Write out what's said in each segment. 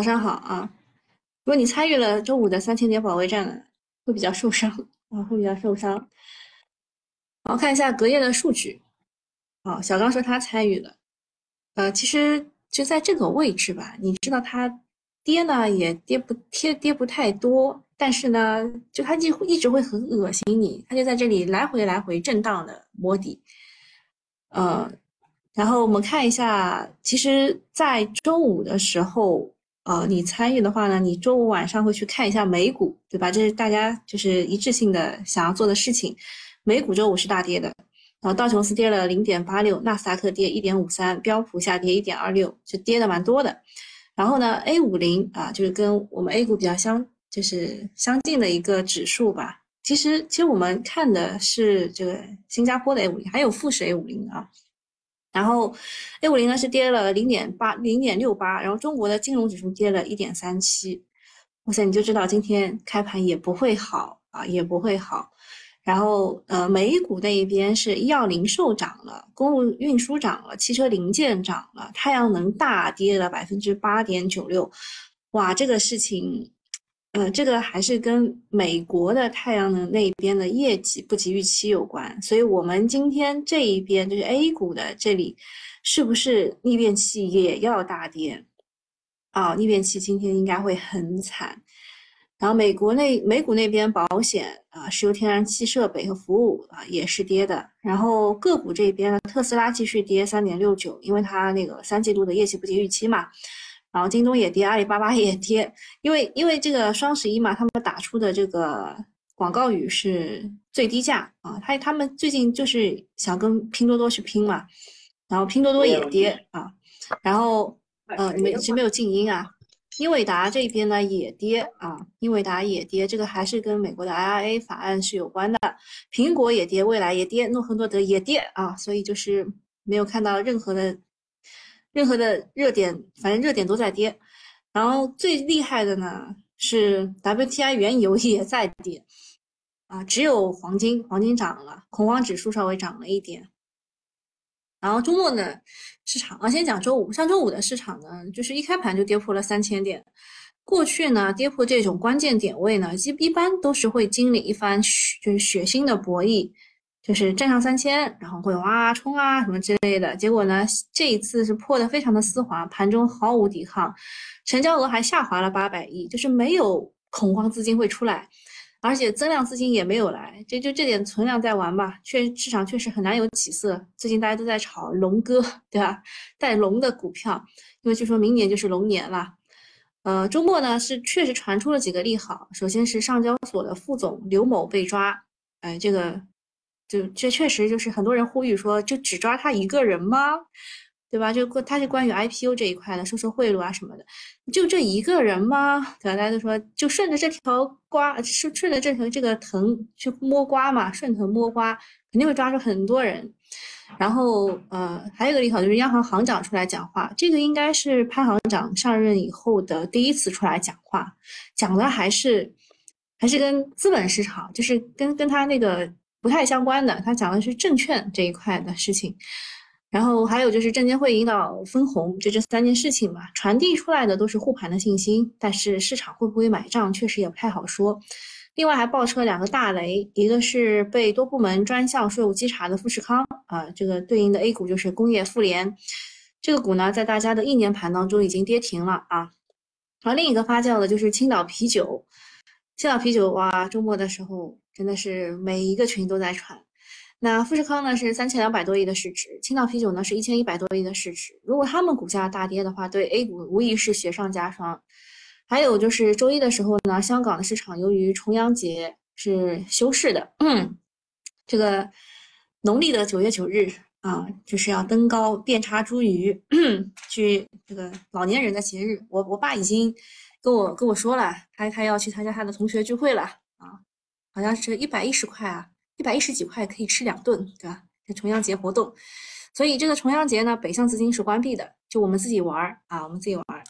早上好啊！如果你参与了周五的三千点保卫战，会比较受伤啊，会比较受伤。好，看一下隔夜的数据。好，小刚说他参与了。呃，其实就在这个位置吧，你知道它跌呢也跌不跌跌不太多，但是呢，就它就一直会很恶心你，它就在这里来回来回震荡的摸底。呃，然后我们看一下，其实，在周五的时候。呃，你参与的话呢，你周五晚上会去看一下美股，对吧？这是大家就是一致性的想要做的事情。美股周五是大跌的，然后道琼斯跌了零点八六，纳斯达克跌一点五三，标普下跌一点二六，就跌的蛮多的。然后呢，A 五零啊，就是跟我们 A 股比较相就是相近的一个指数吧。其实其实我们看的是这个新加坡的 A 五零，还有富时 A 五零啊。然后，A 五零呢是跌了零点八零点六八，然后中国的金融指数跌了一点三七，哇塞，你就知道今天开盘也不会好啊，也不会好。然后，呃，美股那一边是医药零售涨了，公路运输涨了，汽车零件涨了，太阳能大跌了百分之八点九六，哇，这个事情。呃，这个还是跟美国的太阳能那边的业绩不及预期有关，所以我们今天这一边就是 A 股的这里，是不是逆变器也要大跌？啊，逆变器今天应该会很惨。然后美国那美股那边保险啊，石油天然气设备和服务啊也是跌的。然后个股这边呢，特斯拉继续跌三点六九，因为它那个三季度的业绩不及预期嘛。然后京东也跌，阿里巴巴也跌，因为因为这个双十一嘛，他们打出的这个广告语是最低价啊，他他们最近就是想跟拼多多去拼嘛，然后拼多多也跌啊，然后呃你们一直没有静音啊，英伟达这边呢也跌啊，英伟达也跌，这个还是跟美国的 IRA 法案是有关的，苹果也跌，未来也跌，诺和诺德也跌啊，所以就是没有看到任何的。任何的热点，反正热点都在跌，然后最厉害的呢是 WTI 原油也在跌，啊，只有黄金，黄金涨了，恐慌指数稍微涨了一点。然后周末呢，市场啊，先讲周五，上周五的市场呢，就是一开盘就跌破了三千点。过去呢，跌破这种关键点位呢，一一般都是会经历一番就是血腥的博弈。就是站上三千，然后会哇冲啊什么之类的，结果呢，这一次是破的非常的丝滑，盘中毫无抵抗，成交额还下滑了八百亿，就是没有恐慌资金会出来，而且增量资金也没有来，这就这点存量在玩吧，确市场确实很难有起色。最近大家都在炒龙哥，对吧？带龙的股票，因为据说明年就是龙年了。呃，周末呢是确实传出了几个利好，首先是上交所的副总刘某被抓，哎，这个。就这确实就是很多人呼吁说，就只抓他一个人吗？对吧？就他是关于 IPO 这一块的，收受贿赂啊什么的，就这一个人吗？对吧？大家都说就顺着这条瓜，顺顺着这条这个藤去摸瓜嘛，顺藤摸瓜肯定会抓住很多人。然后呃，还有一个利好就是央行行长出来讲话，这个应该是潘行长上任以后的第一次出来讲话，讲的还是还是跟资本市场，就是跟跟他那个。不太相关的，他讲的是证券这一块的事情，然后还有就是证监会引导分红，就这三件事情吧。传递出来的都是护盘的信心，但是市场会不会买账，确实也不太好说。另外还爆出了两个大雷，一个是被多部门专项税务稽查的富士康啊，这个对应的 A 股就是工业富联，这个股呢在大家的意念盘当中已经跌停了啊。然后另一个发酵的就是青岛啤酒，青岛啤酒哇，周末的时候。真的是每一个群都在传。那富士康呢是三千两百多亿的市值，青岛啤酒呢是一千一百多亿的市值。如果他们股价大跌的话，对 A 股无疑是雪上加霜。还有就是周一的时候呢，香港的市场由于重阳节是休市的，嗯，这个农历的九月九日啊，就是要登高遍插茱萸 去这个老年人的节日。我我爸已经跟我跟我说了，他他要去参加他的同学聚会了啊。好像是一百一十块啊，一百一十几块可以吃两顿，对吧？这重阳节活动，所以这个重阳节呢，北向资金是关闭的，就我们自己玩儿啊，我们自己玩儿。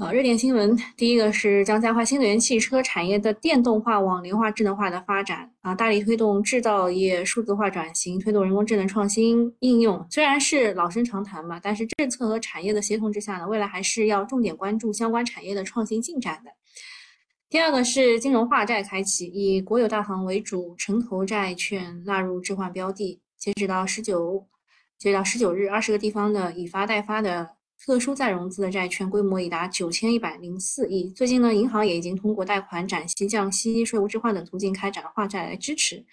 啊，热点新闻，第一个是将加快新能源汽车产业的电动化、网联化、智能化的发展啊，大力推动制造业数字化转型，推动人工智能创新应用。虽然是老生常谈嘛，但是政策和产业的协同之下呢，未来还是要重点关注相关产业的创新进展的。第二个是金融化债开启，以国有大行为主，城投债券纳入置换标的。截止到十九，截止到十九日，二十个地方的已发待发的。特殊再融资的债券规模已达九千一百零四亿。最近呢，银行也已经通过贷款、展息、降息、税务置换等途径开展了化债来支持，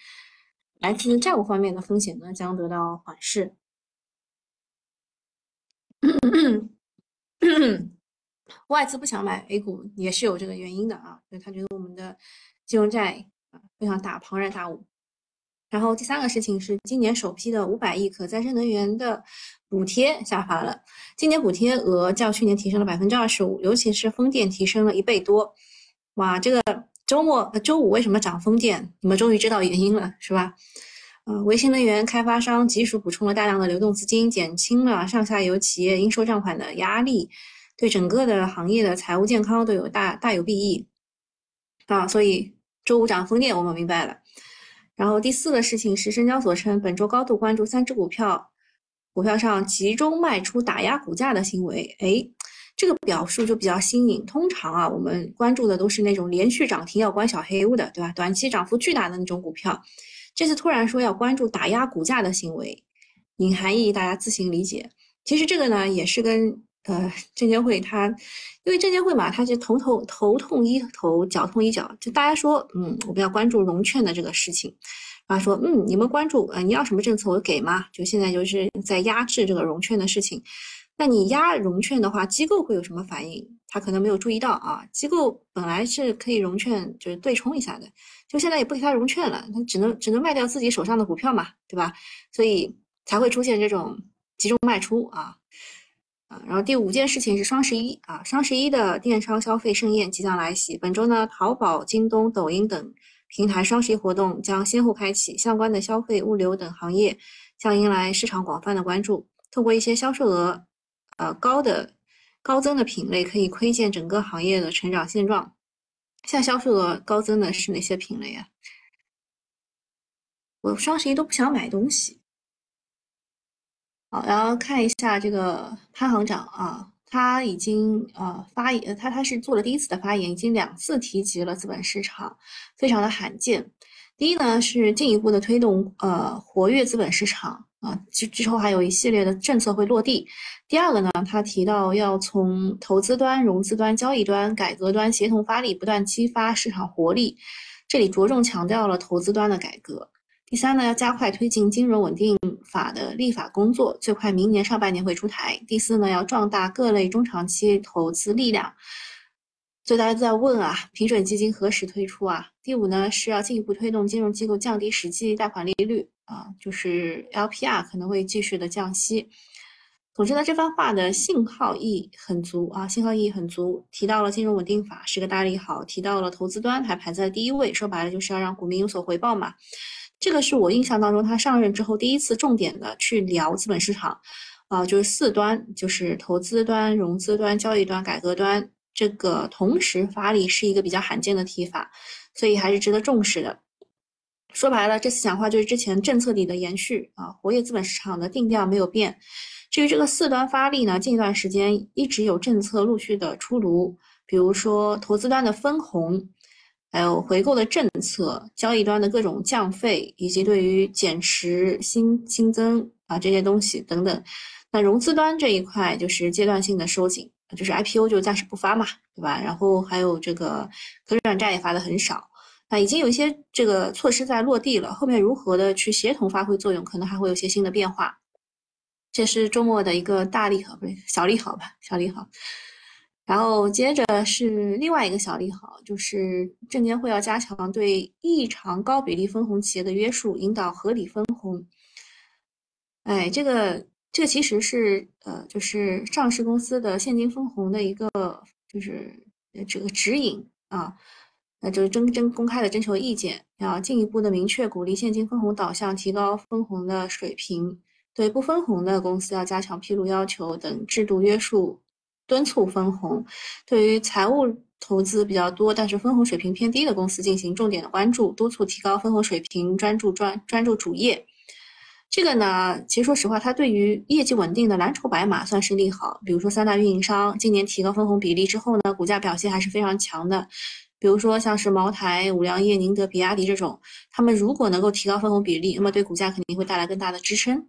来自债务方面的风险呢将得到缓释。外资不想买 A 股也是有这个原因的啊，所以他觉得我们的金融债啊非常大，庞然大物。然后第三个事情是，今年首批的五百亿可再生能源的补贴下发了。今年补贴额较去年提升了百分之二十五，尤其是风电提升了一倍多。哇，这个周末周五为什么涨风电？你们终于知道原因了，是吧？呃，维新能源开发商及时补充了大量的流动资金，减轻了上下游企业应收账款的压力，对整个的行业的财务健康都有大大有裨益。啊，所以周五涨风电，我们明白了。然后第四个事情是，深交所称本周高度关注三只股票，股票上集中卖出打压股价的行为。哎，这个表述就比较新颖。通常啊，我们关注的都是那种连续涨停要关小黑屋的，对吧？短期涨幅巨大的那种股票。这次突然说要关注打压股价的行为，隐含意义大家自行理解。其实这个呢，也是跟呃证监会它，因为证监会嘛，它是头头头痛医头，脚痛医脚。就大家说，嗯，我们要关注融券的这个事情，啊，说，嗯，你们关注，呃，你要什么政策我给吗？就现在就是在压制这个融券的事情。那你压融券的话，机构会有什么反应？他可能没有注意到啊。机构本来是可以融券，就是对冲一下的，就现在也不给他融券了，他只能只能卖掉自己手上的股票嘛，对吧？所以才会出现这种集中卖出啊。啊，然后第五件事情是双十一啊，双十一的电商消费盛宴即将来袭。本周呢，淘宝、京东、抖音等平台双十一活动将先后开启，相关的消费、物流等行业将迎来市场广泛的关注。通过一些销售额呃高的高增的品类，可以窥见整个行业的成长现状。像销售额高增的是哪些品类啊？我双十一都不想买东西。好，然后看一下这个潘行长啊，他已经呃发言，他他是做了第一次的发言，已经两次提及了资本市场，非常的罕见。第一呢是进一步的推动呃活跃资本市场啊，之之后还有一系列的政策会落地。第二个呢，他提到要从投资端、融资端、交易端、改革端协同发力，不断激发市场活力。这里着重强调了投资端的改革。第三呢，要加快推进金融稳定法的立法工作，最快明年上半年会出台。第四呢，要壮大各类中长期投资力量。所以大家都在问啊，平准基金何时推出啊？第五呢，是要进一步推动金融机构降低实际贷款利率啊，就是 LPR 可能会继续的降息。总之呢，这番话的信号意义很足啊，信号意义很足。提到了金融稳定法是个大利好，提到了投资端还排在第一位，说白了就是要让股民有所回报嘛。这个是我印象当中，他上任之后第一次重点的去聊资本市场，啊，就是四端，就是投资端、融资端、交易端、改革端，这个同时发力是一个比较罕见的提法，所以还是值得重视的。说白了，这次讲话就是之前政策里的延续啊，活跃资本市场的定调没有变。至于这个四端发力呢，近一段时间一直有政策陆续的出炉，比如说投资端的分红。还有回购的政策、交易端的各种降费，以及对于减持新新增啊这些东西等等。那融资端这一块就是阶段性的收紧，就是 IPO 就暂时不发嘛，对吧？然后还有这个可转债也发的很少。那已经有一些这个措施在落地了，后面如何的去协同发挥作用，可能还会有些新的变化。这是周末的一个大利好，不对，小利好吧，小利好。然后接着是另外一个小利好，就是证监会要加强对异常高比例分红企业的约束，引导合理分红。哎，这个这其实是呃，就是上市公司的现金分红的一个就是这个指引啊，那就是征征公开的征求意见，要进一步的明确鼓励现金分红导向，提高分红的水平。对不分红的公司要加强披露要求等制度约束。敦促分红，对于财务投资比较多但是分红水平偏低的公司进行重点的关注，督促提高分红水平，专注专专注主业。这个呢，其实说实话，它对于业绩稳定的蓝筹白马算是利好。比如说三大运营商今年提高分红比例之后呢，股价表现还是非常强的。比如说像是茅台、五粮液、宁德、比亚迪这种，他们如果能够提高分红比例，那么对股价肯定会带来更大的支撑。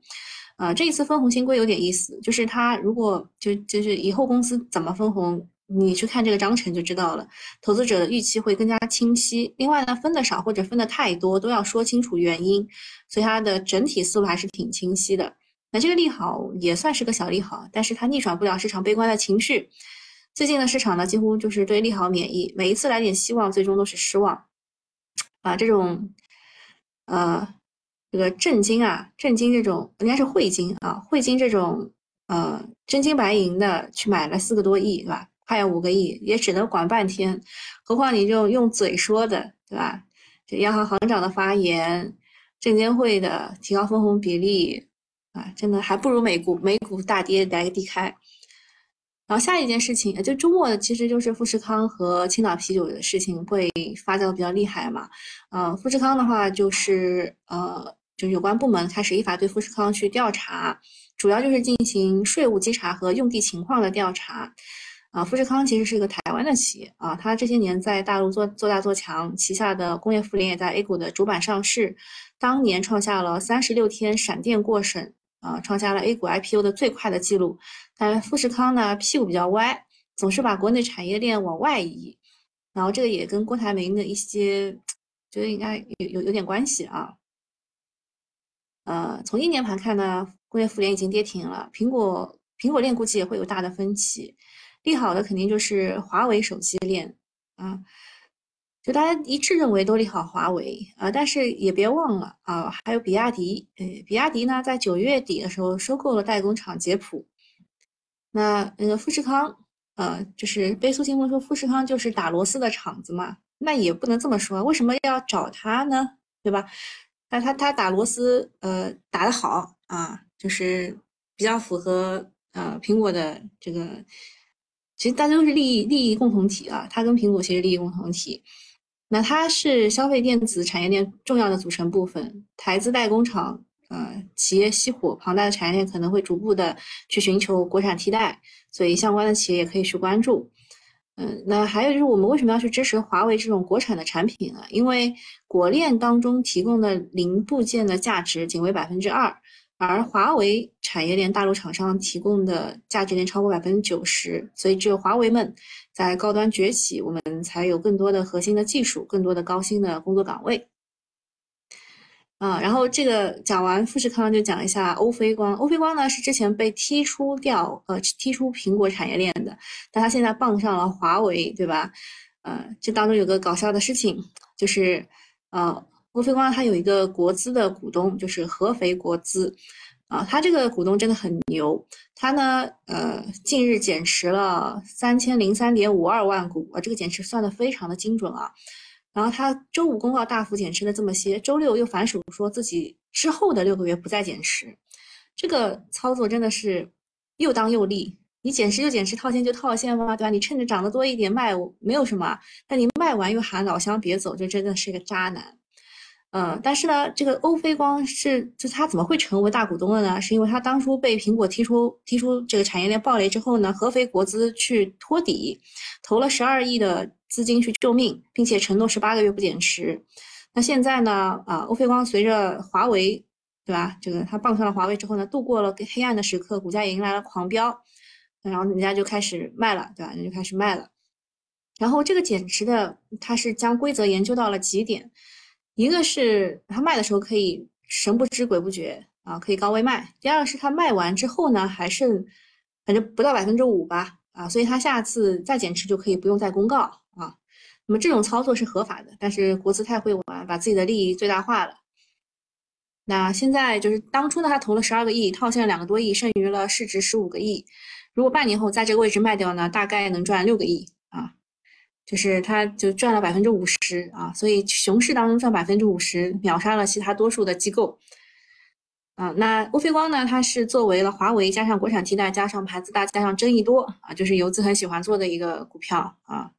啊，这一次分红新规有点意思，就是它如果就就是以后公司怎么分红，你去看这个章程就知道了，投资者的预期会更加清晰。另外呢，分的少或者分的太多，都要说清楚原因，所以它的整体思路还是挺清晰的。那这个利好也算是个小利好，但是它逆转不了市场悲观的情绪。最近的市场呢，几乎就是对利好免疫，每一次来点希望，最终都是失望。啊，这种，呃。这个震惊啊，震惊这种应该是汇金啊，汇金这种呃真金白银的去买了四个多亿，对吧？还有五个亿，也只能管半天，何况你就用嘴说的，对吧？这央行行长的发言，证监会的提高分红比例啊，真的还不如美股美股大跌来个低开。然后下一件事情，就周末其实就是富士康和青岛啤酒的事情会发酵比较厉害嘛。嗯，富士康的话就是呃。就有关部门开始依法对富士康去调查，主要就是进行税务稽查和用地情况的调查。啊，富士康其实是一个台湾的企业啊，它这些年在大陆做做大做强，旗下的工业富联也在 A 股的主板上市，当年创下了三十六天闪电过审啊，创下了 A 股 IPO 的最快的记录。但富士康呢屁股比较歪，总是把国内产业链往外移，然后这个也跟郭台铭的一些觉得应该有有有点关系啊。呃，从一年盘看呢，工业互联已经跌停了。苹果苹果链估计也会有大的分歧，利好的肯定就是华为手机链啊，就大家一致认为都利好华为啊。但是也别忘了啊，还有比亚迪，呃，比亚迪呢在九月底的时候收购了代工厂捷普。那那个富士康，呃，就是贝苏新闻说富士康就是打螺丝的厂子嘛，那也不能这么说，为什么要找他呢？对吧？但他他打螺丝，呃，打得好啊，就是比较符合呃苹果的这个，其实大家都是利益利益共同体啊，他跟苹果其实利益共同体。那它是消费电子产业链重要的组成部分，台资代工厂，呃，企业熄火，庞大的产业链可能会逐步的去寻求国产替代，所以相关的企业也可以去关注。嗯，那还有就是我们为什么要去支持华为这种国产的产品呢？因为国链当中提供的零部件的价值仅为百分之二，而华为产业链大陆厂商提供的价值链超过百分之九十，所以只有华为们在高端崛起，我们才有更多的核心的技术，更多的高薪的工作岗位。啊，然后这个讲完富士康，就讲一下欧菲光。欧菲光呢是之前被踢出掉，呃，踢出苹果产业链的，但它现在傍上了华为，对吧？呃，这当中有个搞笑的事情，就是，呃，欧菲光它有一个国资的股东，就是合肥国资，啊，他这个股东真的很牛，他呢，呃，近日减持了三千零三点五二万股，啊，这个减持算的非常的精准啊。然后他周五公告大幅减持了这么些，周六又反手说自己之后的六个月不再减持，这个操作真的是又当又立。你减持就减持，套现就套现嘛，对吧？你趁着涨得多一点卖，没有什么。但你卖完又喊老乡别走，这真的是个渣男。嗯，但是呢，这个欧菲光是，就他怎么会成为大股东的呢？是因为他当初被苹果踢出踢出这个产业链暴雷之后呢，合肥国资去托底，投了十二亿的资金去救命，并且承诺十八个月不减持。那现在呢，啊，欧菲光随着华为，对吧？这个他傍上了华为之后呢，度过了黑暗的时刻，股价也迎来了狂飙，然后人家就开始卖了，对吧？人家就开始卖了。然后这个减持的，他是将规则研究到了极点。一个是他卖的时候可以神不知鬼不觉啊，可以高位卖。第二个是他卖完之后呢，还剩反正不到百分之五吧啊，所以他下次再减持就可以不用再公告啊。那么这种操作是合法的，但是国资太会玩，把自己的利益最大化了。那现在就是当初呢，他投了十二个亿，套现了两个多亿，剩余了市值十五个亿。如果半年后在这个位置卖掉呢，大概能赚六个亿。就是他就赚了百分之五十啊，所以熊市当中赚百分之五十，秒杀了其他多数的机构。啊，那欧菲光呢？它是作为了华为加上国产替代，加上牌子大，加上争议多啊，就是游资很喜欢做的一个股票啊。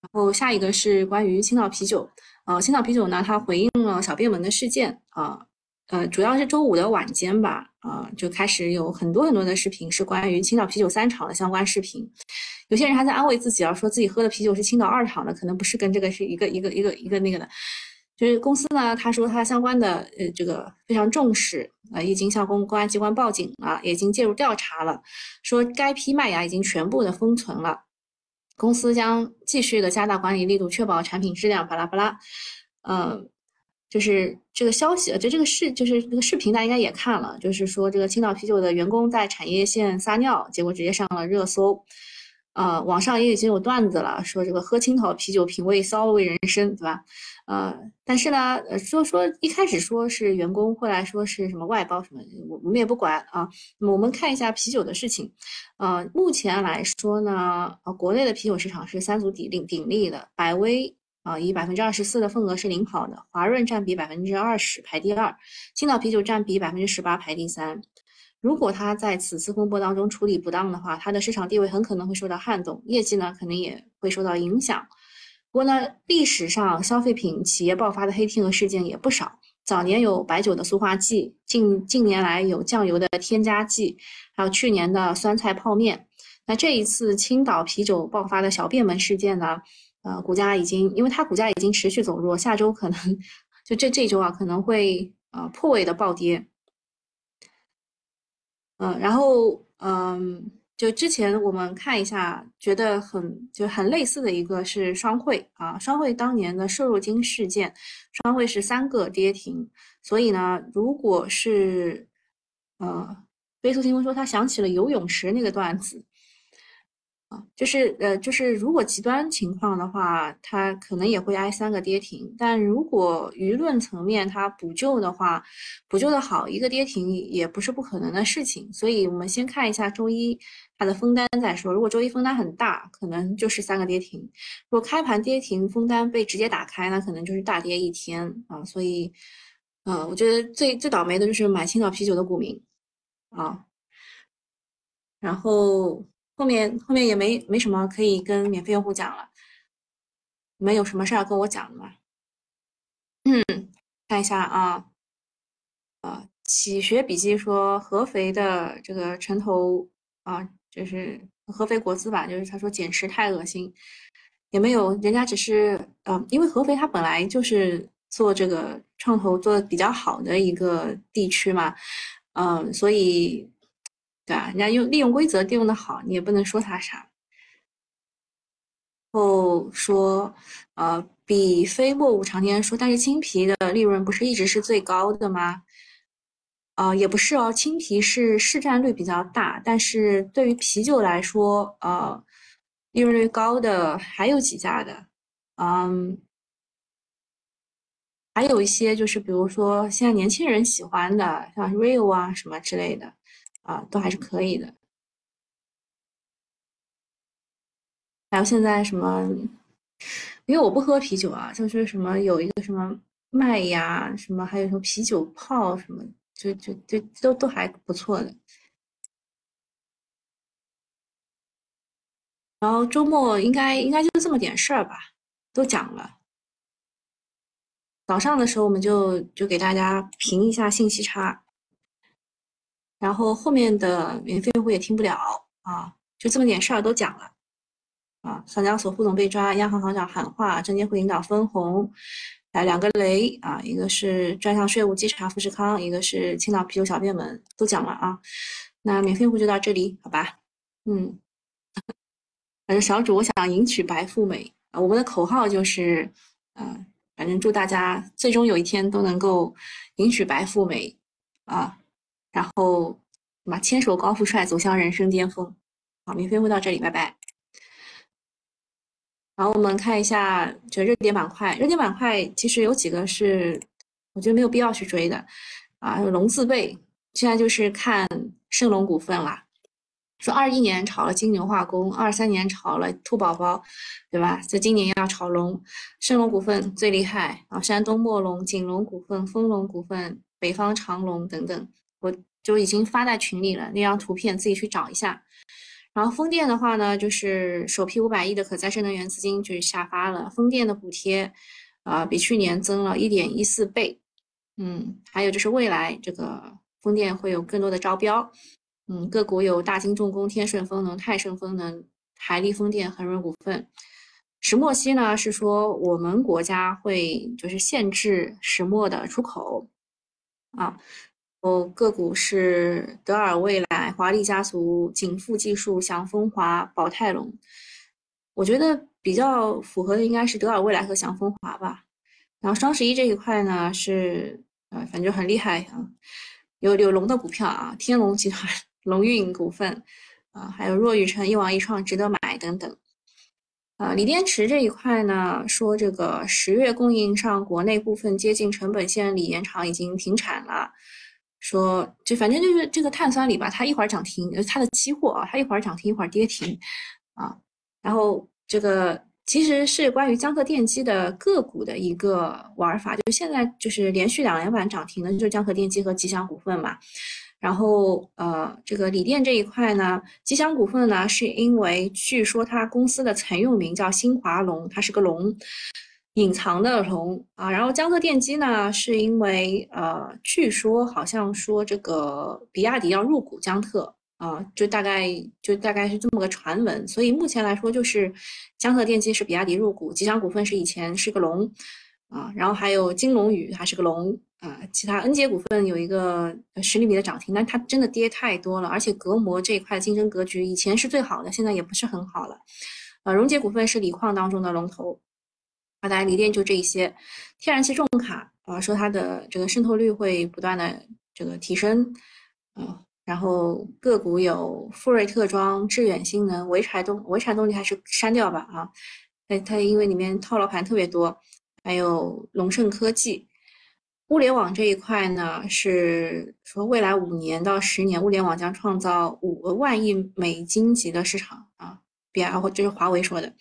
然后下一个是关于青岛啤酒，呃，青岛啤酒呢，它回应了小便门的事件啊，呃，主要是周五的晚间吧，啊，就开始有很多很多的视频是关于青岛啤酒三厂的相关视频，有些人还在安慰自己啊，说自己喝的啤酒是青岛二厂的，可能不是跟这个是一个一个一个一个那个的。就是公司呢，他说他相关的呃这个非常重视啊，已经向公公安机关报警了，已经介入调查了，说该批麦芽已经全部的封存了，公司将继续的加大管理力度，确保产品质量。巴拉巴拉，呃，就是这个消息，就这个视就是这个视频，大家应该也看了，就是说这个青岛啤酒的员工在产业线撒尿，结果直接上了热搜。呃，网上也已经有段子了，说这个喝青岛啤酒品味骚味人生，对吧？呃，但是呢，呃，说说一开始说是员工，后来说是什么外包什么，我我们也不管啊。那么我们看一下啤酒的事情，呃，目前来说呢，呃，国内的啤酒市场是三足鼎立鼎立的，百威啊以百分之二十四的份额是领跑的，华润占比百分之二十排第二，青岛啤酒占比百分之十八排第三。如果它在此次风波当中处理不当的话，它的市场地位很可能会受到撼动，业绩呢可能也会受到影响。不过呢，历史上消费品企业爆发的黑天鹅事件也不少。早年有白酒的塑化剂，近近年来有酱油的添加剂，还有去年的酸菜泡面。那这一次青岛啤酒爆发的小便门事件呢？呃，股价已经，因为它股价已经持续走弱，下周可能 就这这周啊，可能会呃破位的暴跌。嗯，然后嗯。就之前我们看一下，觉得很就很类似的一个是双汇啊，双汇当年的瘦肉精事件，双汇是三个跌停，所以呢，如果是呃，飞速新闻说他想起了游泳池那个段子。就是呃，就是如果极端情况的话，它可能也会挨三个跌停。但如果舆论层面它补救的话，补救的好，一个跌停也不是不可能的事情。所以我们先看一下周一它的封单再说。如果周一封单很大，可能就是三个跌停；如果开盘跌停，封单被直接打开，那可能就是大跌一天啊。所以，嗯，我觉得最最倒霉的就是买青岛啤酒的股民啊。然后。后面后面也没没什么可以跟免费用户讲了，你们有什么事要跟我讲的吗？嗯，看一下啊，啊，企学笔记说合肥的这个城投啊，就是合肥国资吧，就是他说减持太恶心，也没有，人家只是嗯，因为合肥它本来就是做这个创投做的比较好的一个地区嘛，嗯，所以。对啊，人家用利用规则利用的好，你也不能说他啥。后说，呃，比非莫物常年说，但是青皮的利润不是一直是最高的吗？呃，也不是哦，青皮是市占率比较大，但是对于啤酒来说，呃，利润率高的还有几家的，嗯，还有一些就是比如说现在年轻人喜欢的，像 Rio 啊什么之类的。啊，都还是可以的。还有现在什么？因为我不喝啤酒啊，就是什么有一个什么麦芽，什么还有什么啤酒泡，什么就就就都都还不错的。然后周末应该应该就这么点事儿吧，都讲了。早上的时候我们就就给大家评一下信息差。然后后面的免费用户也听不了啊，就这么点事儿都讲了啊。上交所副总被抓，央行行长喊话，证监会领导分红，来两个雷啊，一个是专项税务稽查富士康，一个是青岛啤酒小便门，都讲了啊。那免费用户就到这里，好吧？嗯，反正小主，我想迎娶白富美啊，我们的口号就是，嗯，反正祝大家最终有一天都能够迎娶白富美啊。然后，嘛，牵手高富帅走向人生巅峰。好，明天会到这里，拜拜。然后我们看一下这热点板块，热点板块其实有几个是我觉得没有必要去追的啊，龙字辈，现在就是看盛隆股份啦。说二一年炒了金牛化工，二三年炒了兔宝宝，对吧？这今年要炒龙，盛隆股份最厉害啊，山东墨龙、锦龙股份、丰隆股份、北方长隆等等，我就已经发在群里了，那张图片自己去找一下。然后风电的话呢，就是首批五百亿的可再生能源资金就是下发了，风电的补贴啊比去年增了一点一四倍，嗯，还有就是未来这个风电会有更多的招标，嗯，个股有大金重工、天顺风能、泰盛风能、海力风电、恒润股份。石墨烯呢是说我们国家会就是限制石墨的出口啊。哦，个股是德尔未来、华丽家族、景富技术、祥丰华、宝泰隆。我觉得比较符合的应该是德尔未来和祥丰华吧。然后双十一这一块呢是，呃，反正很厉害啊，有有龙的股票啊，天龙集团、龙运股份啊，还有若雨辰、一网一创、值得买等等。啊，锂电池这一块呢，说这个十月供应上国内部分接近成本线锂盐厂已经停产了。说，就反正就是这个碳酸锂吧，它一会儿涨停，它的期货啊，它一会儿涨停，一会儿跌停，啊，然后这个其实是关于江河电机的个股的一个玩法，就现在就是连续两连板涨停的，就是江河电机和吉祥股份嘛。然后呃，这个锂电这一块呢，吉祥股份呢，是因为据说它公司的曾用名叫新华龙，它是个龙。隐藏的龙啊，然后江特电机呢，是因为呃，据说好像说这个比亚迪要入股江特啊，就大概就大概是这么个传闻，所以目前来说就是江特电机是比亚迪入股，吉祥股份是以前是个龙啊，然后还有金龙宇还是个龙啊，其他恩捷股份有一个十厘米的涨停，但它真的跌太多了，而且隔膜这一块竞争格局以前是最好的，现在也不是很好了，呃，荣捷股份是锂矿当中的龙头。大概锂电就这一些，天然气重卡啊，说它的这个渗透率会不断的这个提升啊，然后个股有富瑞特装、致远新能、潍柴动潍柴动力还是删掉吧啊，它它因为里面套牢盘特别多，还有龙盛科技，物联网这一块呢是说未来五年到十年，物联网将创造五个万亿美金级的市场啊，比然后这是华为说的，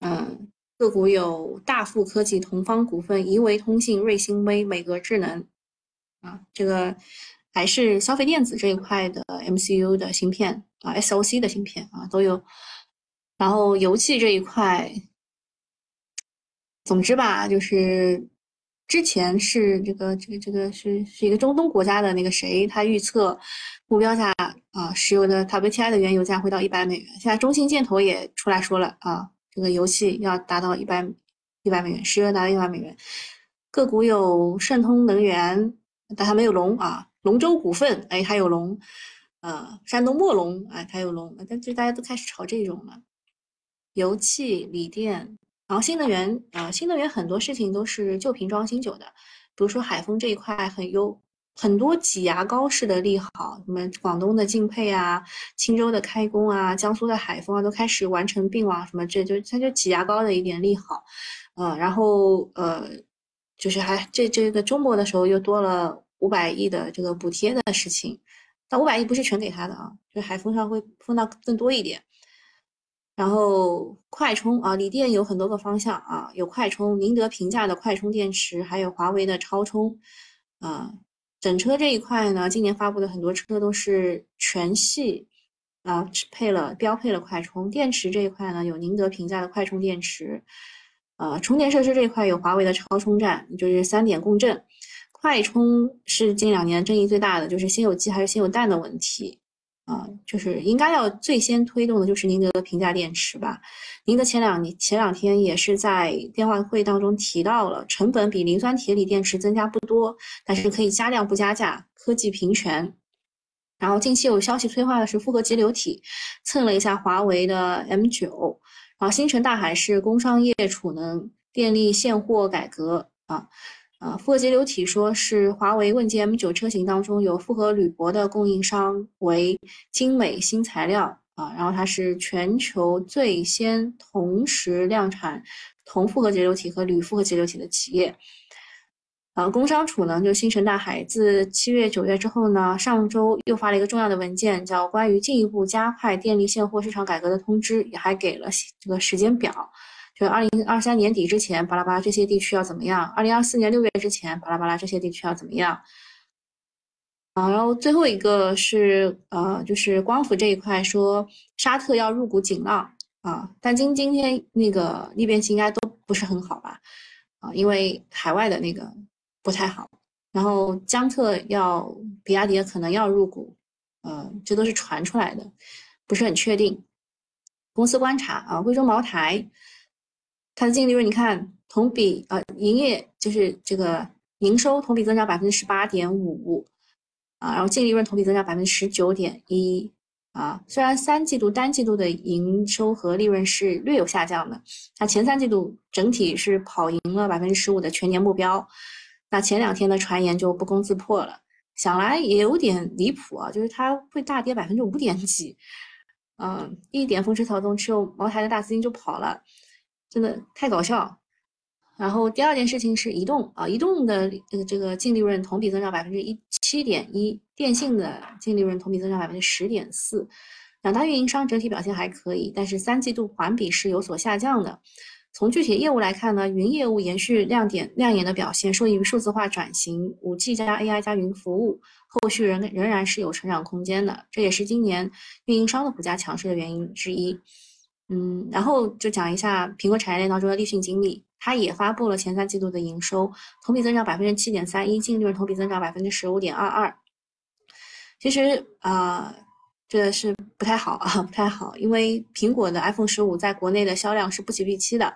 嗯。个股有大富科技、同方股份、宜维通信、瑞星微、美格智能，啊，这个还是消费电子这一块的 MCU 的芯片啊，SOC 的芯片啊都有。然后油气这一块，总之吧，就是之前是这个这个这个是是一个中东国家的那个谁，他预测目标价啊，石油的 WTI 的原油价会到一百美元。现在中信建投也出来说了啊。这个游戏要达到一百一百美元，十月达到一百美元。个股有盛通能源，但它没有龙啊。龙舟股份，哎，它有龙。呃，山东墨龙，哎，它有龙。但就大家都开始炒这种了。油气、锂电，然后新能源啊，新能源很多事情都是旧瓶装新酒的。比如说海风这一块很优。很多挤牙膏式的利好，什么广东的竞配啊、青州的开工啊、江苏的海丰啊，都开始完成并网，什么这就它就挤牙膏的一点利好，呃，然后呃，就是还这这个周末的时候又多了五百亿的这个补贴的事情，但五百亿不是全给他的啊，就海丰上会分到更多一点。然后快充啊，锂电有很多个方向啊，有快充，宁德平价的快充电池，还有华为的超充啊。整车这一块呢，今年发布的很多车都是全系啊配了标配了快充电池这一块呢，有宁德平价的快充电池，呃，充电设施这一块有华为的超充站，就是三点共振。快充是近两年争议最大的，就是先有鸡还是先有蛋的问题。啊，就是应该要最先推动的就是宁德的平价电池吧。宁德前两年前两天也是在电话会当中提到了，成本比磷酸铁锂电池增加不多，但是可以加量不加价，科技平权。然后近期有消息催化的是复合节流体，蹭了一下华为的 M9。然后星辰大海是工商业储能电力现货改革啊。啊，复合节流体说是华为问界 M9 车型当中有复合铝箔的供应商为精美新材料啊，然后它是全球最先同时量产铜复合节流体和铝复合节流体的企业。呃，工商储呢，就星辰大海，自七月、九月之后呢，上周又发了一个重要的文件，叫《关于进一步加快电力现货市场改革的通知》，也还给了这个时间表，就二零二三年底之前，巴拉巴拉这些地区要怎么样？二零二四年六月之前，巴拉巴拉这些地区要怎么样？啊，然后最后一个是呃，就是光伏这一块，说沙特要入股锦浪啊，但今今天那个裂变器应该都不是很好吧？啊，因为海外的那个。不太好，然后江特要比亚迪可能要入股，呃，这都是传出来的，不是很确定。公司观察啊，贵州茅台它的净利润，你看同比呃营业就是这个营收同比增长百分之十八点五啊，然后净利润同比增长百分之十九点一啊。虽然三季度单季度的营收和利润是略有下降的，它前三季度整体是跑赢了百分之十五的全年目标。那前两天的传言就不攻自破了，想来也有点离谱啊，就是它会大跌百分之五点几，嗯，一点风吹草动，持有茅台的大资金就跑了，真的太搞笑。然后第二件事情是移动啊，移动的呃这个净利润同比增长百分之一七点一，电信的净利润同比增长百分之十点四，两大运营商整体表现还可以，但是三季度环比是有所下降的。从具体业务来看呢，云业务延续亮点亮眼的表现，受益于数字化转型、五 G 加 AI 加云服务，后续仍仍然是有成长空间的，这也是今年运营商的股价强势的原因之一。嗯，然后就讲一下苹果产业链当中的立讯精密，它也发布了前三季度的营收同比增长百分之七点三一，净利润同比增长百分之十五点二二。其实啊。这是不太好啊，不太好，因为苹果的 iPhone 十五在国内的销量是不及预期的，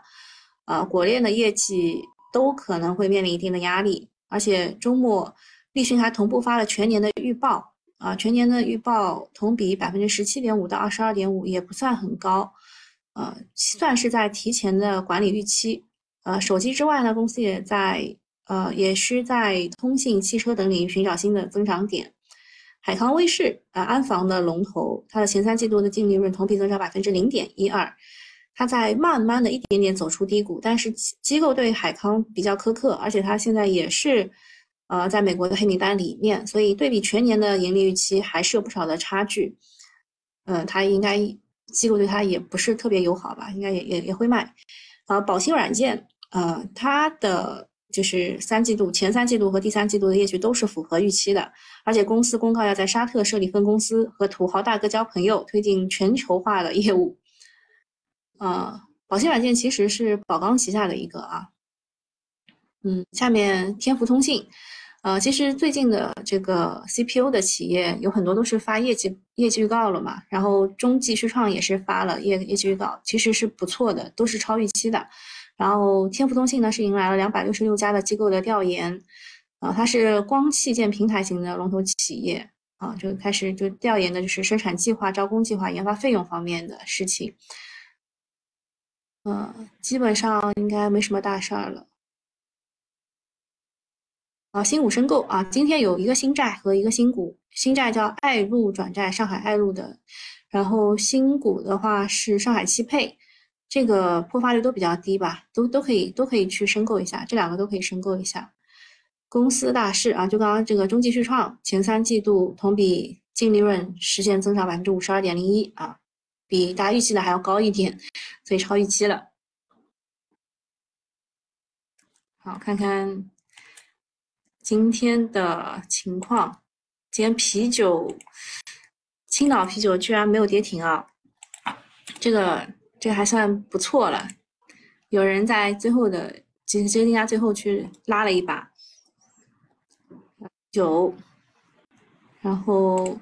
呃，果链的业绩都可能会面临一定的压力。而且周末立讯还同步发了全年的预报，啊，全年的预报同比百分之十七点五到二十二点五，也不算很高，呃，算是在提前的管理预期。呃，手机之外呢，公司也在呃，也是在通信、汽车等领域寻找新的增长点。海康威视啊，安防的龙头，它的前三季度的净利润同比增长百分之零点一二，它在慢慢的一点点走出低谷，但是机构对海康比较苛刻，而且它现在也是，呃，在美国的黑名单里面，所以对比全年的盈利预期还是有不少的差距，嗯，它应该机构对它也不是特别友好吧，应该也也也会卖，啊，宝兴软件，呃，它的。就是三季度前三季度和第三季度的业绩都是符合预期的，而且公司公告要在沙特设立分公司，和土豪大哥交朋友，推进全球化的业务。呃，宝兴软件其实是宝钢旗下的一个啊。嗯，下面天福通信，呃，其实最近的这个 CPU 的企业有很多都是发业绩业绩预告了嘛，然后中继续创也是发了业业绩预告，其实是不错的，都是超预期的。然后天福通信呢是迎来了两百六十六家的机构的调研，啊，它是光器件平台型的龙头企业啊，就开始就调研的就是生产计划、招工计划、研发费用方面的事情，嗯，基本上应该没什么大事儿了。啊，新股申购啊，今天有一个新债和一个新股，新债叫爱路转债，上海爱路的，然后新股的话是上海汽配。这个破发率都比较低吧，都都可以都可以去申购一下，这两个都可以申购一下。公司大事啊，就刚刚这个中继续创前三季度同比净利润实现增长百分之五十二点零一啊，比大家预期的还要高一点，所以超预期了。好，看看今天的情况，今天啤酒，青岛啤酒居然没有跌停啊，这个。这个还算不错了，有人在最后的今今天家最后去拉了一把酒，然后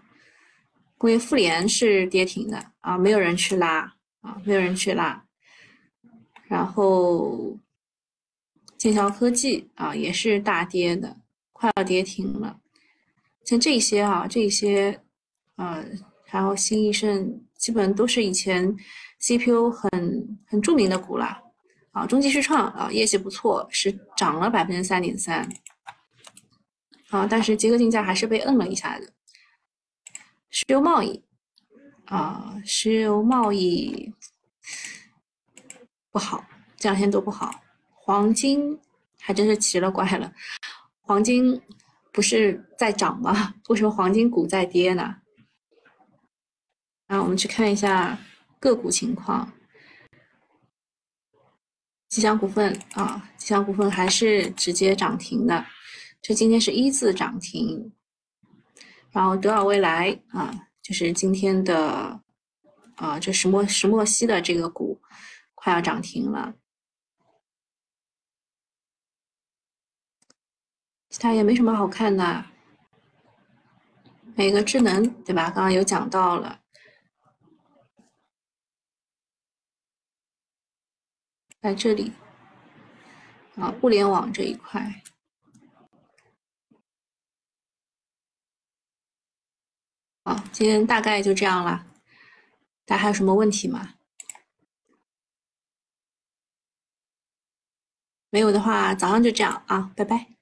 工业富联是跌停的啊，没有人去拉啊，没有人去拉，然后剑桥科技啊也是大跌的，快要跌停了，像这些啊这些，呃，然后新易盛基本都是以前。CPU 很很著名的股了，啊，中继续创啊，业绩不错，是涨了百分之三点三，啊，但是结合竞价还是被摁了一下的。石油贸易，啊，石油贸易不好，这两天都不好。黄金还真是奇了怪了，黄金不是在涨吗？为什么黄金股在跌呢？那我们去看一下个股情况。吉祥股份啊，吉祥股份还是直接涨停的，这今天是一字涨停。然后德尔未来啊，就是今天的啊，这石墨石墨烯的这个股快要涨停了。其他也没什么好看的，每个智能对吧？刚刚有讲到了，在这里啊，物联网这一块，好，今天大概就这样了，大家还有什么问题吗？没有的话，早上就这样啊，拜拜。